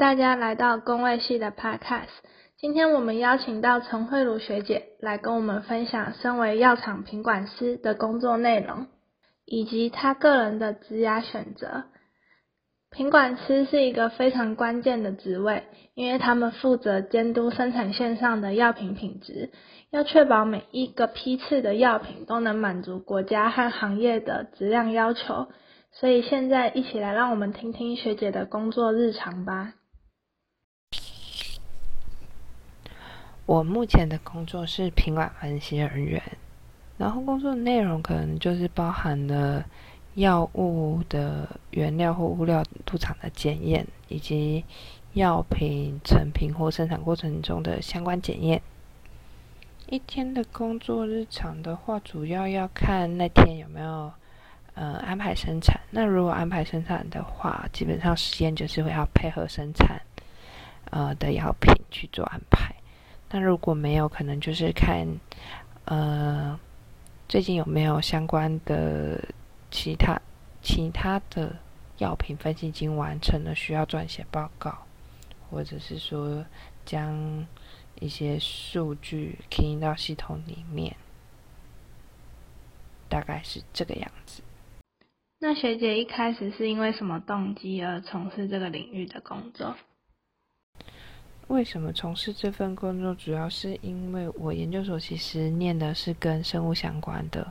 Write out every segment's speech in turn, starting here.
大家来到工位系的 Podcast。今天我们邀请到陈慧茹学姐来跟我们分享身为药厂品管师的工作内容，以及她个人的职涯选择。品管师是一个非常关键的职位，因为他们负责监督生产线上的药品品质，要确保每一个批次的药品都能满足国家和行业的质量要求。所以现在一起来让我们听听学姐的工作日常吧。我目前的工作是品管分析人员，然后工作内容可能就是包含了药物的原料或物料入场的检验，以及药品成品或生产过程中的相关检验。一天的工作日常的话，主要要看那天有没有。呃，安排生产。那如果安排生产的话，基本上时间就是会要配合生产，呃的药品去做安排。那如果没有，可能就是看，呃，最近有没有相关的其他其他的药品分析已经完成了，需要撰写报告，或者是说将一些数据 key 到系统里面，大概是这个样子。那学姐一开始是因为什么动机而从事这个领域的工作？为什么从事这份工作？主要是因为我研究所其实念的是跟生物相关的，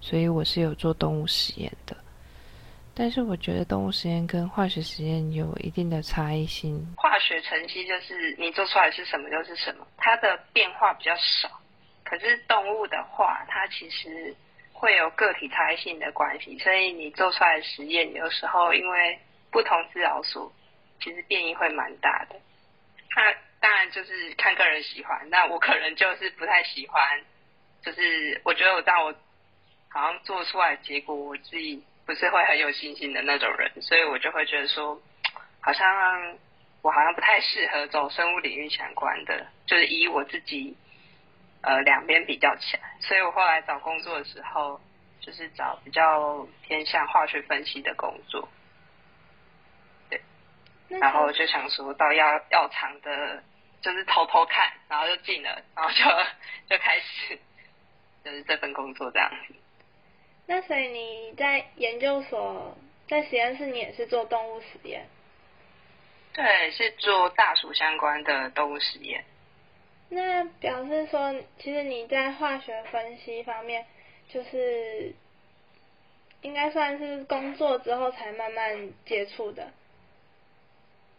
所以我是有做动物实验的。但是我觉得动物实验跟化学实验有一定的差异性。化学成绩就是你做出来是什么就是什么，它的变化比较少。可是动物的话，它其实。会有个体差异性的关系，所以你做出来的实验有时候因为不同治疗所，其实变异会蛮大的。那当然就是看个人喜欢，那我可能就是不太喜欢，就是我觉得我当我好像做出来结果，我自己不是会很有信心的那种人，所以我就会觉得说，好像我好像不太适合走生物领域相关的，就是以我自己。呃，两边比较起来，所以我后来找工作的时候，就是找比较偏向化学分析的工作，然后就想说到药药厂的，就是偷偷看，然后就进了，然后就就开始就是这份工作这样子。那所以你在研究所在实验室，你也是做动物实验？对，是做大鼠相关的动物实验。那表示说，其实你在化学分析方面，就是应该算是工作之后才慢慢接触的。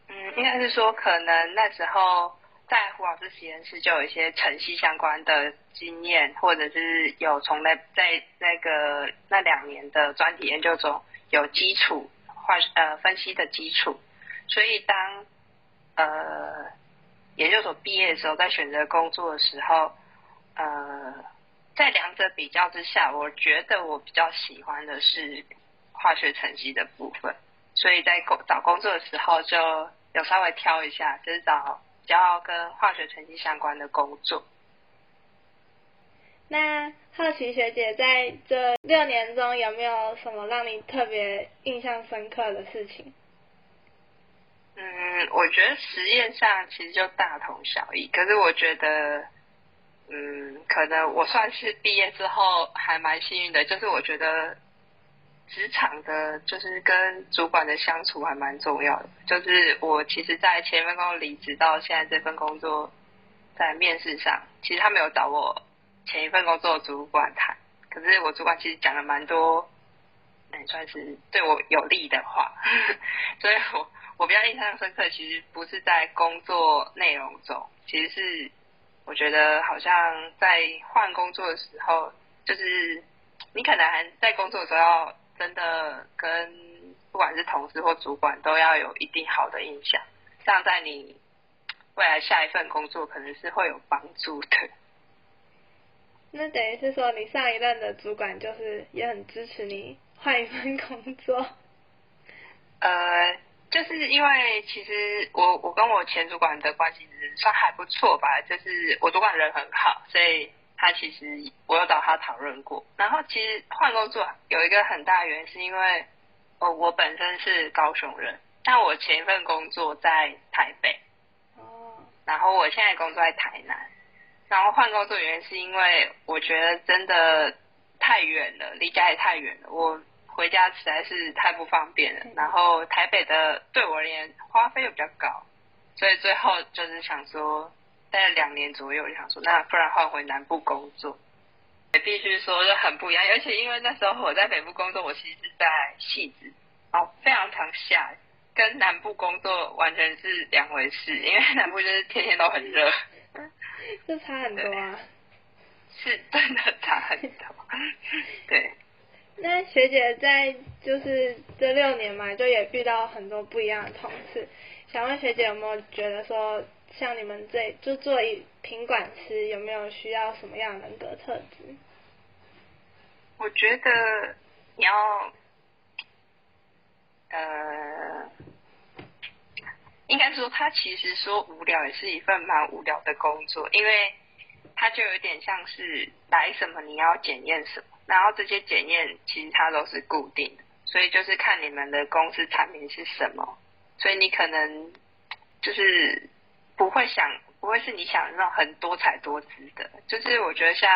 嗯，应该是说，可能那时候在胡老师实验室就有一些晨曦相关的经验，或者是有从那在那个那两年的专题研究中有基础化呃分析的基础，所以当呃。研究所毕业的时候，在选择工作的时候，呃，在两者比较之下，我觉得我比较喜欢的是化学成绩的部分，所以在工找工作的时候，就有稍微挑一下，就是找比较跟化学成绩相关的工作。那好奇学姐在这六年中有没有什么让你特别印象深刻的事情？嗯，我觉得实验上其实就大同小异，可是我觉得，嗯，可能我算是毕业之后还蛮幸运的，就是我觉得职场的，就是跟主管的相处还蛮重要的。就是我其实，在前一份工作离职到现在这份工作，在面试上，其实他没有找我前一份工作的主管谈，可是我主管其实讲了蛮多，也算是对我有利的话，所以我。我比较印象深刻，其实不是在工作内容中，其实是我觉得好像在换工作的时候，就是你可能还在工作的时候，要真的跟不管是同事或主管都要有一定好的印象，这样在你未来下一份工作可能是会有帮助的。那等于是说，你上一任的主管就是也很支持你换一份工作？呃。就是因为其实我我跟我前主管的关系算还不错吧，就是我主管人很好，所以他其实我有找他讨论过。然后其实换工作有一个很大原因是因为，哦我本身是高雄人，但我前一份工作在台北，哦，然后我现在工作在台南，然后换工作原因是因为我觉得真的太远了，离家也太远了，我回家实在是太不方便了。然后台北的对我而言花费又比较高，所以最后就是想说，待了两年左右，就想说那不然换回南部工作。也必须说就很不一样，而且因为那时候我在北部工作，我其实是在戏子，哦，非常常下雨，跟南部工作完全是两回事。因为南部就是天天都很热，这差很多啊。是真的差很多。对。那学姐在就是这六年嘛，就也遇到很多不一样的同事。想问学姐有没有觉得说，像你们这就做一品管师，有没有需要什么样人格特质？我觉得你要，呃，应该说他其实说无聊也是一份蛮无聊的工作，因为他就有点像是来什么你要检验什么，然后这些检验其实它都是固定的，所以就是看你们的公司产品是什么，所以你可能就是不会想，不会是你想的那种很多彩多姿的，就是我觉得像。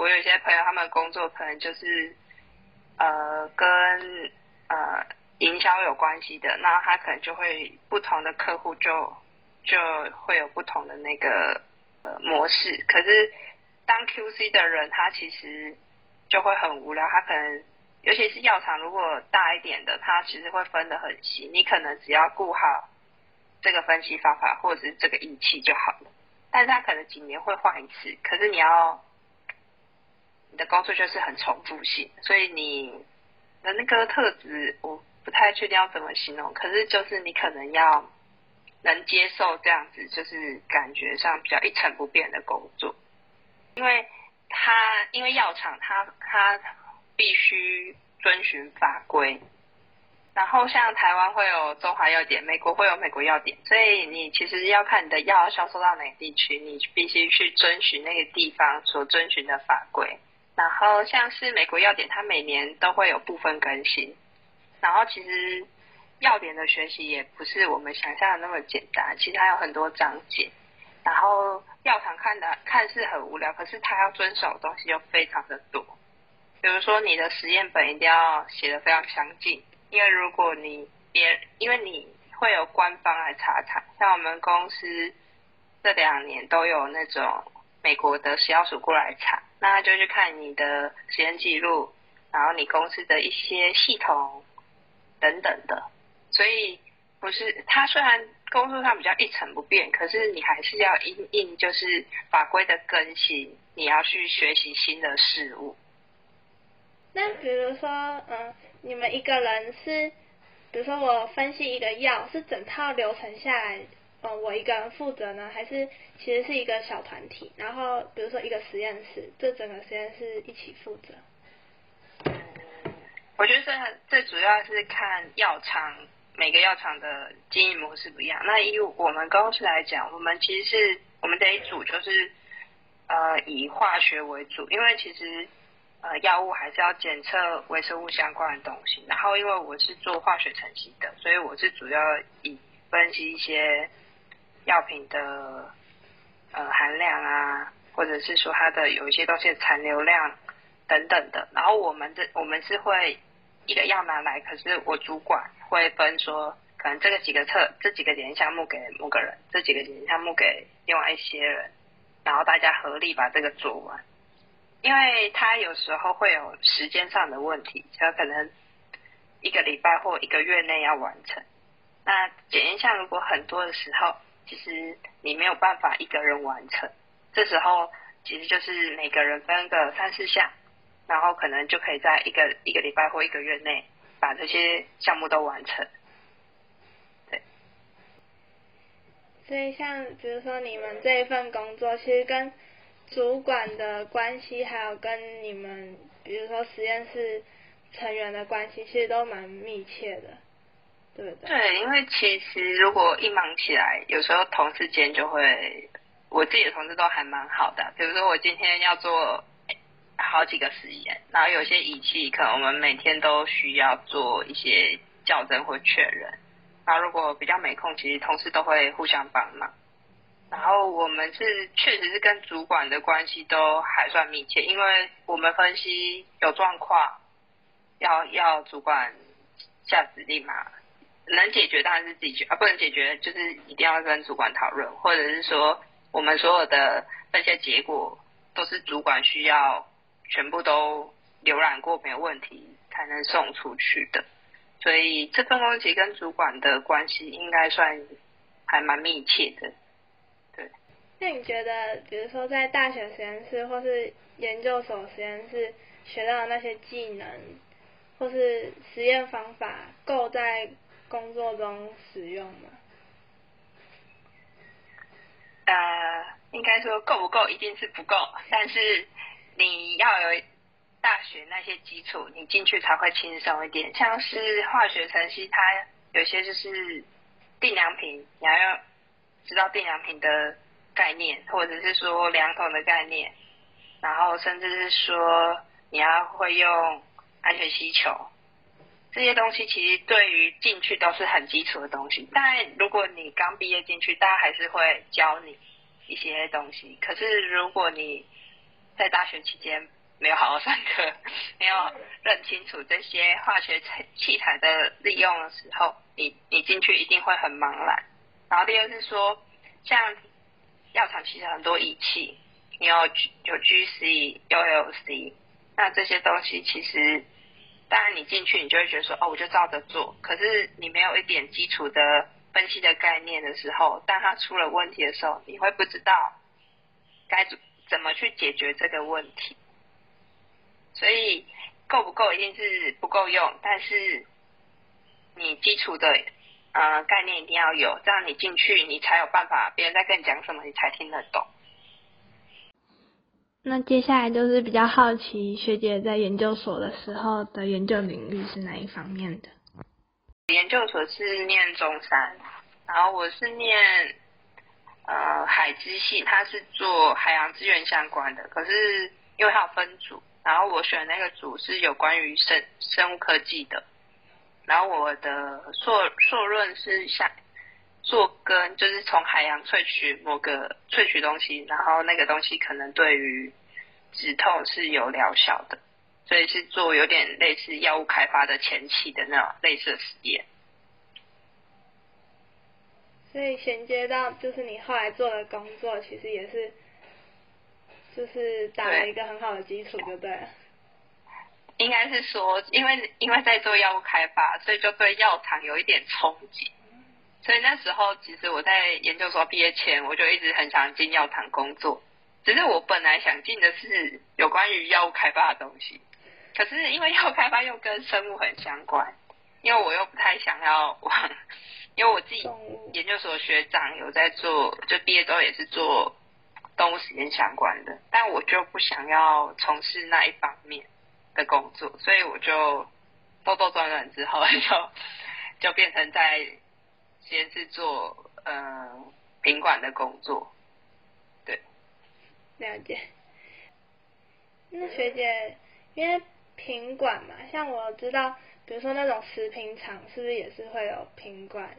我有些朋友，他们工作可能就是呃跟呃营销有关系的，那他可能就会不同的客户就就会有不同的那个呃模式。可是当 QC 的人，他其实就会很无聊。他可能尤其是药厂如果大一点的，他其实会分得很细。你可能只要顾好这个分析方法或者是这个仪器就好了，但是他可能几年会换一次。可是你要你的工作就是很重复性，所以你的那个特质我不太确定要怎么形容。可是就是你可能要能接受这样子，就是感觉上比较一成不变的工作，因为他因为药厂他他必须遵循法规，然后像台湾会有中华药典，美国会有美国药典，所以你其实要看你的药销售到哪个地区，你必须去遵循那个地方所遵循的法规。然后像是美国药典，它每年都会有部分更新。然后其实药典的学习也不是我们想象的那么简单，其实还有很多章节。然后药厂看的看似很无聊，可是它要遵守的东西又非常的多。比如说你的实验本一定要写的非常详尽，因为如果你别因为你会有官方来查查，像我们公司这两年都有那种美国的食药署过来查。那就去看你的实验记录，然后你公司的一些系统等等的，所以不是他虽然工作上比较一成不变，可是你还是要应应就是法规的更新，你要去学习新的事物。那比如说，嗯，你们一个人是，比如说我分析一个药，是整套流程下来。呃，我一个人负责呢，还是其实是一个小团体？然后比如说一个实验室，这整个实验室一起负责。我觉得这最主要是看药厂每个药厂的经营模式不一样。那以我们公司来讲，我们其实是我们这一组就是呃以化学为主，因为其实呃药物还是要检测微生物相关的东西。然后因为我是做化学成型的，所以我是主要以分析一些。药品的呃含量啊，或者是说它的有一些东西的残留量等等的，然后我们这我们是会一个药拿来，可是我主管会分说，可能这个几个测这几个检验项目给某个人，这几个检验项目给另外一些人，然后大家合力把这个做完，因为他有时候会有时间上的问题，他可能一个礼拜或一个月内要完成，那检验项如果很多的时候。其实你没有办法一个人完成，这时候其实就是每个人分个三四项，然后可能就可以在一个一个礼拜或一个月内把这些项目都完成。对。所以像比如说你们这一份工作，其实跟主管的关系，还有跟你们比如说实验室成员的关系，其实都蛮密切的。对对，因为其实如果一忙起来，有时候同事间就会，我自己的同事都还蛮好的。比如说我今天要做好几个实验，然后有些仪器可能我们每天都需要做一些校正或确认，然后如果比较没空，其实同事都会互相帮忙。然后我们是确实是跟主管的关系都还算密切，因为我们分析有状况，要要主管下指令嘛，能解决当然是自己解，啊不能解决就是一定要跟主管讨论，或者是说我们所有的那些结果都是主管需要全部都浏览过没有问题才能送出去的，所以这份工其实跟主管的关系应该算还蛮密切的。那你觉得，比如说在大学实验室或是研究所实验室学到的那些技能，或是实验方法，够在工作中使用吗？呃，应该说够不够，一定是不够。但是你要有大学那些基础，你进去才会轻松一点。像是化学程序，它有些就是定量品，你要要知道定量品的。概念，或者是说量筒的概念，然后甚至是说你要会用安全吸球，这些东西其实对于进去都是很基础的东西。但如果你刚毕业进去，大家还是会教你一些东西。可是如果你在大学期间没有好好上课，没有认清楚这些化学器材的利用的时候，你你进去一定会很茫然。然后第二是说像。药厂其实很多仪器，你有有 GC 有 LC，那这些东西其实，当然你进去你就会觉得说，哦，我就照着做。可是你没有一点基础的分析的概念的时候，当它出了问题的时候，你会不知道该怎么去解决这个问题。所以够不够一定是不够用，但是你基础的。呃，概念一定要有，这样你进去，你才有办法，别人在跟你讲什么，你才听得懂。那接下来就是比较好奇，学姐在研究所的时候的研究领域是哪一方面的？研究所是念中山，然后我是念呃海之系，它是做海洋资源相关的，可是因为它有分组，然后我选那个组是有关于生生物科技的。然后我的硕硕论是想做跟，就是从海洋萃取某个萃取东西，然后那个东西可能对于止痛是有疗效的，所以是做有点类似药物开发的前期的那种类似实验。所以衔接到就是你后来做的工作，其实也是就是打了一个很好的基础，就对了。应该是说，因为因为在做药物开发，所以就对药厂有一点憧憬。所以那时候，其实我在研究所毕业前，我就一直很想进药厂工作。只是我本来想进的是有关于药物开发的东西，可是因为药物开发又跟生物很相关，因为我又不太想要往，因为我自己研究所学长有在做，就毕业之后也是做动物实验相关的，但我就不想要从事那一方面。的工作，所以我就兜兜转转之后，就就变成在先是做嗯品管的工作，对。了解。那学姐，因为品管嘛，像我知道，比如说那种食品厂，是不是也是会有品管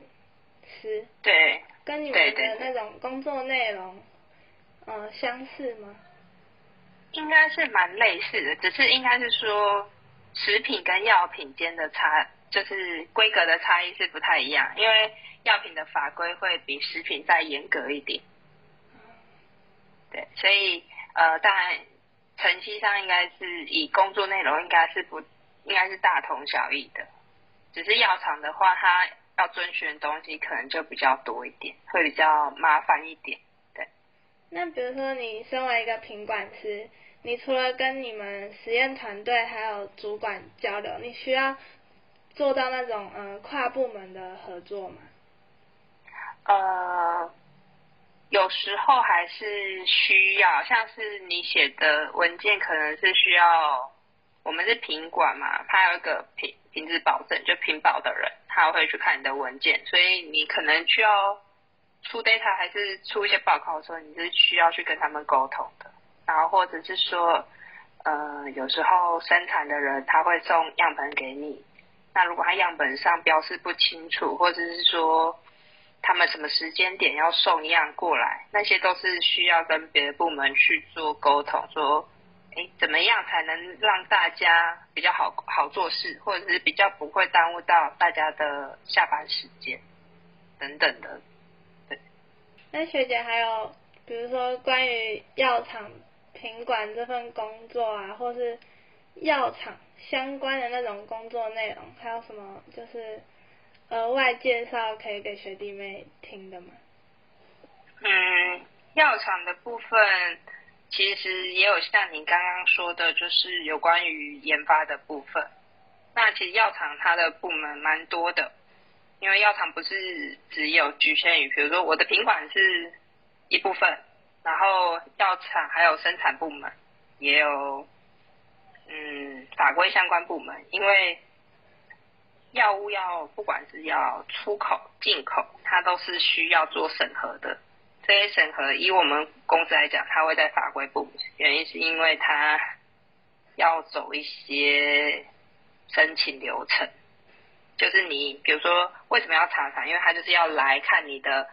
师？对。跟你们的那种工作内容，嗯，相似吗？应该是蛮类似的，只是应该是说食品跟药品间的差，就是规格的差异是不太一样，因为药品的法规会比食品再严格一点。对，所以呃，当然成绩上应该是以工作内容应该是不应该是大同小异的，只是药厂的话，它要遵循的东西可能就比较多一点，会比较麻烦一点。那比如说你身为一个品管师。你除了跟你们实验团队还有主管交流，你需要做到那种呃跨部门的合作吗？呃，有时候还是需要，像是你写的文件可能是需要，我们是品管嘛，他有一个品品质保证，就品保的人，他会去看你的文件，所以你可能需要出 data 还是出一些报告的时候，你是需要去跟他们沟通的。然后或者是说，呃，有时候生产的人他会送样本给你，那如果他样本上标示不清楚，或者是说他们什么时间点要送样过来，那些都是需要跟别的部门去做沟通，说，哎，怎么样才能让大家比较好好做事，或者是比较不会耽误到大家的下班时间等等的。那学姐还有，比如说关于药厂品管这份工作啊，或是药厂。相关的那种工作内容，还有什么就是额外介绍可以给学弟妹听的吗？嗯，药厂的部分其实也有像你刚刚说的，就是有关于研发的部分。那其实药厂它的部门蛮多的，因为药厂不是只有局限于，比如说我的品管是一部分，然后药厂还有生产部门也有。嗯，法规相关部门，因为药物要不管是要出口、进口，它都是需要做审核的。这些审核，以我们公司来讲，它会在法规部，原因是因为它要走一些申请流程。就是你，比如说为什么要查厂？因为它就是要来看你的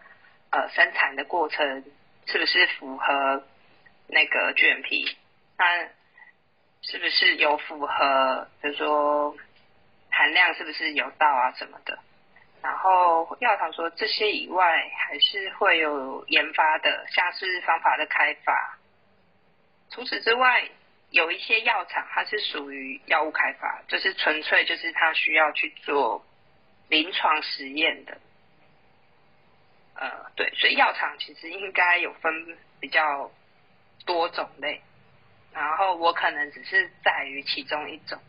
呃生产的过程是不是符合那个 GMP。那是不是有符合，比如说含量是不是有到啊什么的？然后药厂说这些以外，还是会有研发的，像是方法的开发。除此之外，有一些药厂它是属于药物开发，就是纯粹就是它需要去做临床实验的。呃，对，所以药厂其实应该有分比较多种类。然后我可能只是在于其中一种，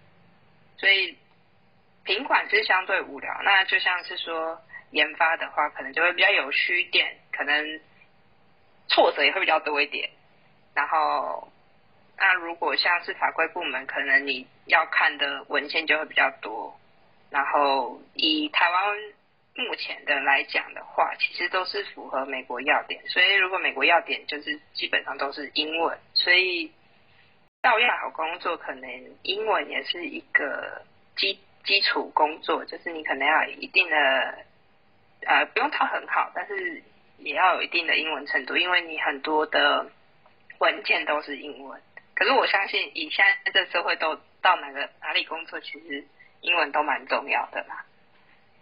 所以品管是相对无聊。那就像是说研发的话，可能就会比较有趣一点，可能挫折也会比较多一点。然后，那如果像是法规部门，可能你要看的文献就会比较多。然后以台湾目前的来讲的话，其实都是符合美国要点。所以如果美国要点就是基本上都是英文，所以。药业好工作，可能英文也是一个基基础工作，就是你可能要有一定的，呃，不用到很好，但是也要有一定的英文程度，因为你很多的文件都是英文。可是我相信，以现在这社会都到哪个哪里工作，其实英文都蛮重要的啦。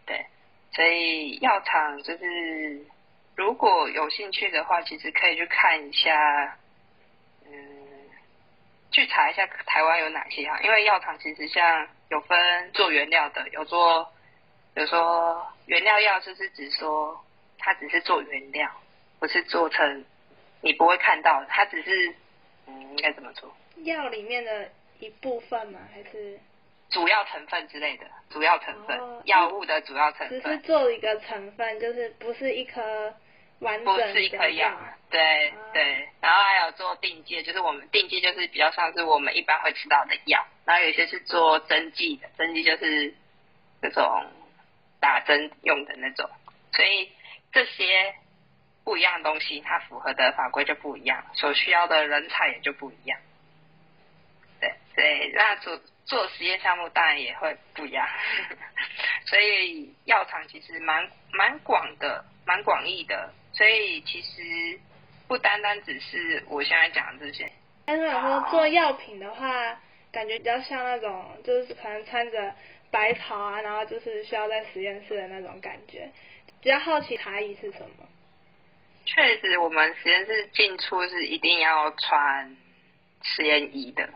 对，所以药厂就是如果有兴趣的话，其实可以去看一下。嗯去查一下台湾有哪些啊？因为药厂其实像有分做原料的，有做，比如说原料药就是指说它只是做原料，不是做成你不会看到，它只是应该怎么做？药里面的一部分吗？还是主要成分之类的？主要成分，药物的主要成分。只是做一个成分，就是不是一颗。不是一颗药，对对，然后还有做定剂，就是我们定剂就是比较像是我们一般会吃到的药，然后有些是做针剂的，针剂就是那种打针用的那种，所以这些不一样的东西，它符合的法规就不一样，所需要的人才也就不一样。对对，那做做实验项目当然也会不一样，所以药厂其实蛮蛮广的，蛮广义的。所以其实不单单只是我现在讲的这些。但是说做药品的话，感觉比较像那种，就是可能穿着白袍啊，然后就是需要在实验室的那种感觉。比较好奇差异是什么？确实，我们实验室进出是一定要穿实验衣的。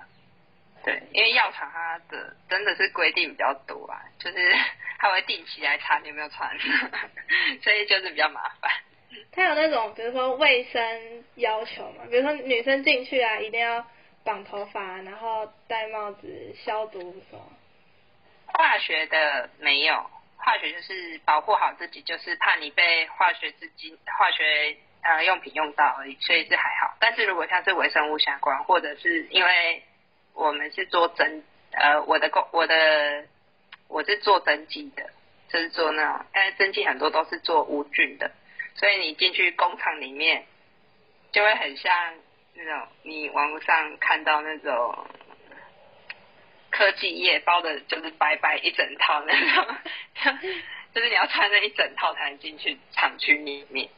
对，因为药厂它的真的是规定比较多啊，就是 它会定期来查你有没有穿，所以就是比较麻烦。它有那种，比如说卫生要求嘛，比如说女生进去啊，一定要绑头发，然后戴帽子、消毒什么。化学的没有，化学就是保护好自己，就是怕你被化学资金、化学呃用品用到而已，所以是还好。但是如果像是微生物相关，或者是因为我们是做针，呃，我的工我的我是做针剂的，就是做那种，因为针剂很多都是做无菌的。所以你进去工厂里面，就会很像那种你网络上看到那种科技业包的就是白白一整套那种，就是你要穿那一整套才能进去厂区里面。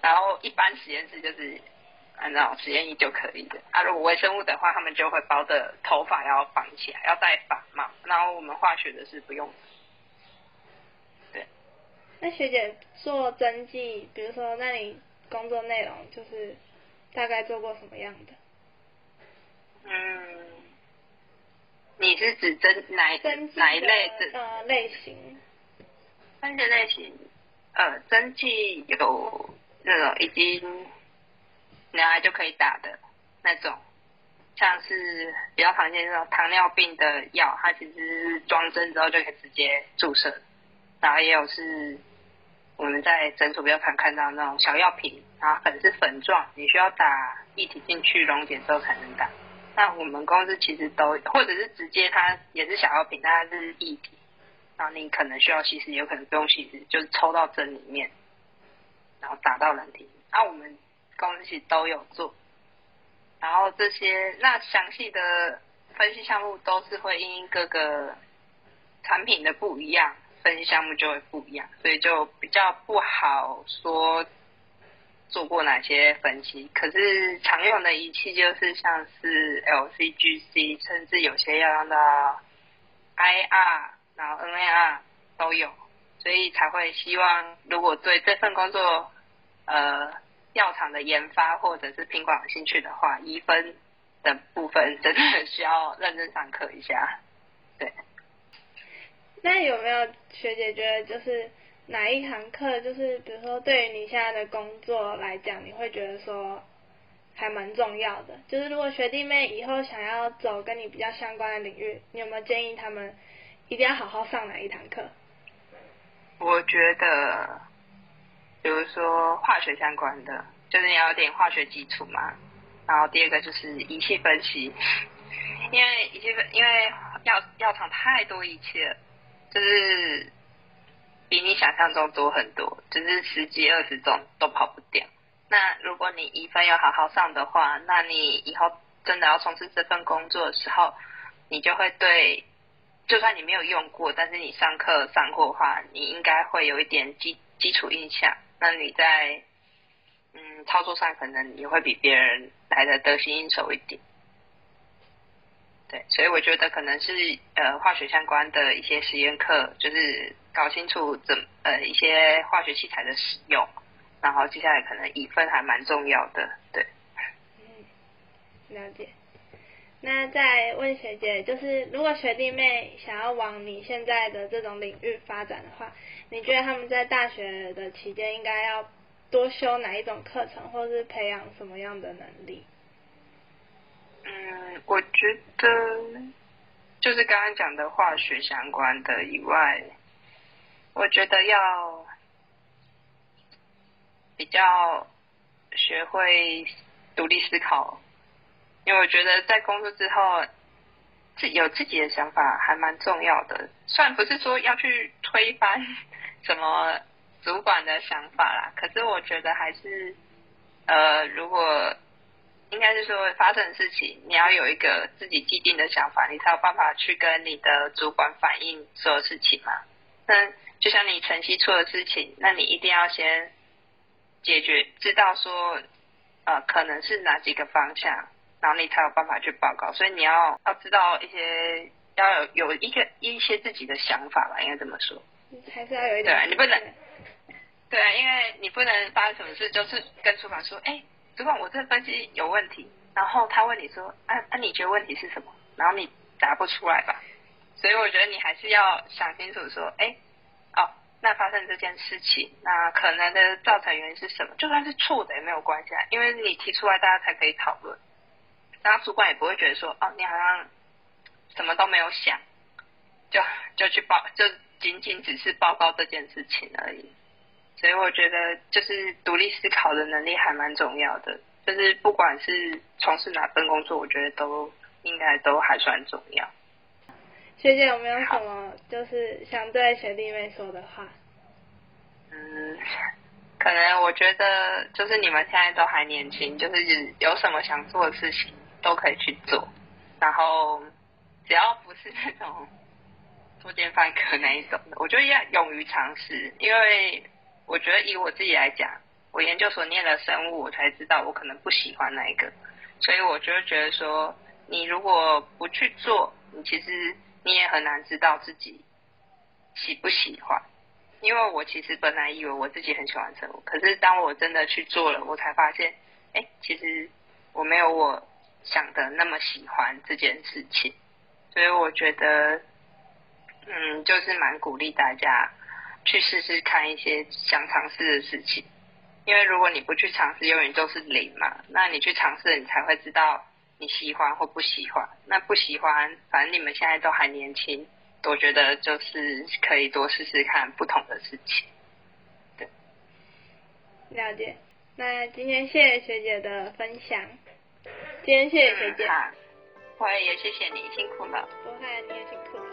然后一般实验室就是按照实验衣就可以的。啊，如果微生物的话，他们就会包的头发要绑起来，要戴发帽。然后我们化学的是不用。对。那学姐做针剂，比如说，那你工作内容就是大概做过什么样的？嗯。你是指针哪哪一类的？呃，类型。针剂类型，呃，针剂有。那种已经拿来就可以打的那种，像是比较常见那种糖尿病的药，它其实装针之后就可以直接注射。然后也有是我们在诊所比较常看到那种小药瓶，然后粉是粉状，你需要打液体进去溶解之后才能打。那我们公司其实都，或者是直接它也是小药瓶，但它是液体，然后你可能需要稀释，有可能不用稀释，就是抽到针里面。然后打到人体，那我们公司其实都有做，然后这些那详细的分析项目都是会因各个产品的不一样，分析项目就会不一样，所以就比较不好说做过哪些分析。可是常用的仪器就是像是 LCGC，甚至有些要用到 IR，然后 NAR 都有。所以才会希望，如果对这份工作，呃，药厂的研发或者是品管有兴趣的话，一分的部分真的需要认真上课一下。对。那有没有学姐觉得，就是哪一堂课，就是比如说对于你现在的工作来讲，你会觉得说还蛮重要的？就是如果学弟妹以后想要走跟你比较相关的领域，你有没有建议他们一定要好好上哪一堂课？我觉得，比如说化学相关的，就是你要有点化学基础嘛。然后第二个就是仪器分析，因为仪器分，因为药药厂太多仪器了，就是比你想象中多很多，就是十几二十种都跑不掉。那如果你一分要好好上的话，那你以后真的要从事这份工作的时候，你就会对。就算你没有用过，但是你上课上过的话，你应该会有一点基基础印象。那你在嗯操作上可能你会比别人来的得心应手一点。对，所以我觉得可能是呃化学相关的一些实验课，就是搞清楚怎呃一些化学器材的使用，然后接下来可能一分还蛮重要的。对，嗯，了解。那再问学姐，就是如果学弟妹想要往你现在的这种领域发展的话，你觉得他们在大学的期间应该要多修哪一种课程，或是培养什么样的能力？嗯，我觉得就是刚刚讲的化学相关的以外，我觉得要比较学会独立思考。因为我觉得在工作之后，自有自己的想法还蛮重要的。虽然不是说要去推翻什么主管的想法啦，可是我觉得还是，呃，如果应该是说发生的事情，你要有一个自己既定的想法，你才有办法去跟你的主管反映所有事情嘛。那就像你晨曦出的事情，那你一定要先解决，知道说，呃，可能是哪几个方向。然后你才有办法去报告，所以你要要知道一些，要有有一个一些自己的想法吧，应该这么说。还是要有一点。对，你不能。对啊，因为你不能发生什么事，就是跟主管说，哎，主管，我这分析有问题。然后他问你说，啊啊，你觉得问题是什么？然后你答不出来吧。所以我觉得你还是要想清楚，说，哎，哦，那发生这件事情，那可能的造成原因是什么？就算是错的也没有关系啊，因为你提出来，大家才可以讨论。然后主管也不会觉得说，哦，你好像什么都没有想，就就去报，就仅仅只是报告这件事情而已。所以我觉得，就是独立思考的能力还蛮重要的。就是不管是从事哪份工作，我觉得都应该都还算重要。学姐有没有什么就是想对学弟妹说的话？嗯。可能我觉得就是你们现在都还年轻，就是有什么想做的事情都可以去做。然后只要不是那种作奸犯科那一种的，我觉得要勇于尝试。因为我觉得以我自己来讲，我研究所念了生物，我才知道我可能不喜欢那一个，所以我就觉得说，你如果不去做，你其实你也很难知道自己喜不喜欢。因为我其实本来以为我自己很喜欢生物，可是当我真的去做了，我才发现，哎，其实我没有我想的那么喜欢这件事情。所以我觉得，嗯，就是蛮鼓励大家去试试看一些想尝试的事情。因为如果你不去尝试，永远都是零嘛。那你去尝试，你才会知道你喜欢或不喜欢。那不喜欢，反正你们现在都还年轻。我觉得就是可以多试试看不同的事情，对。了解。那今天谢谢学姐的分享，今天谢谢学姐。我也谢谢你，辛苦了。不会，你也辛苦了。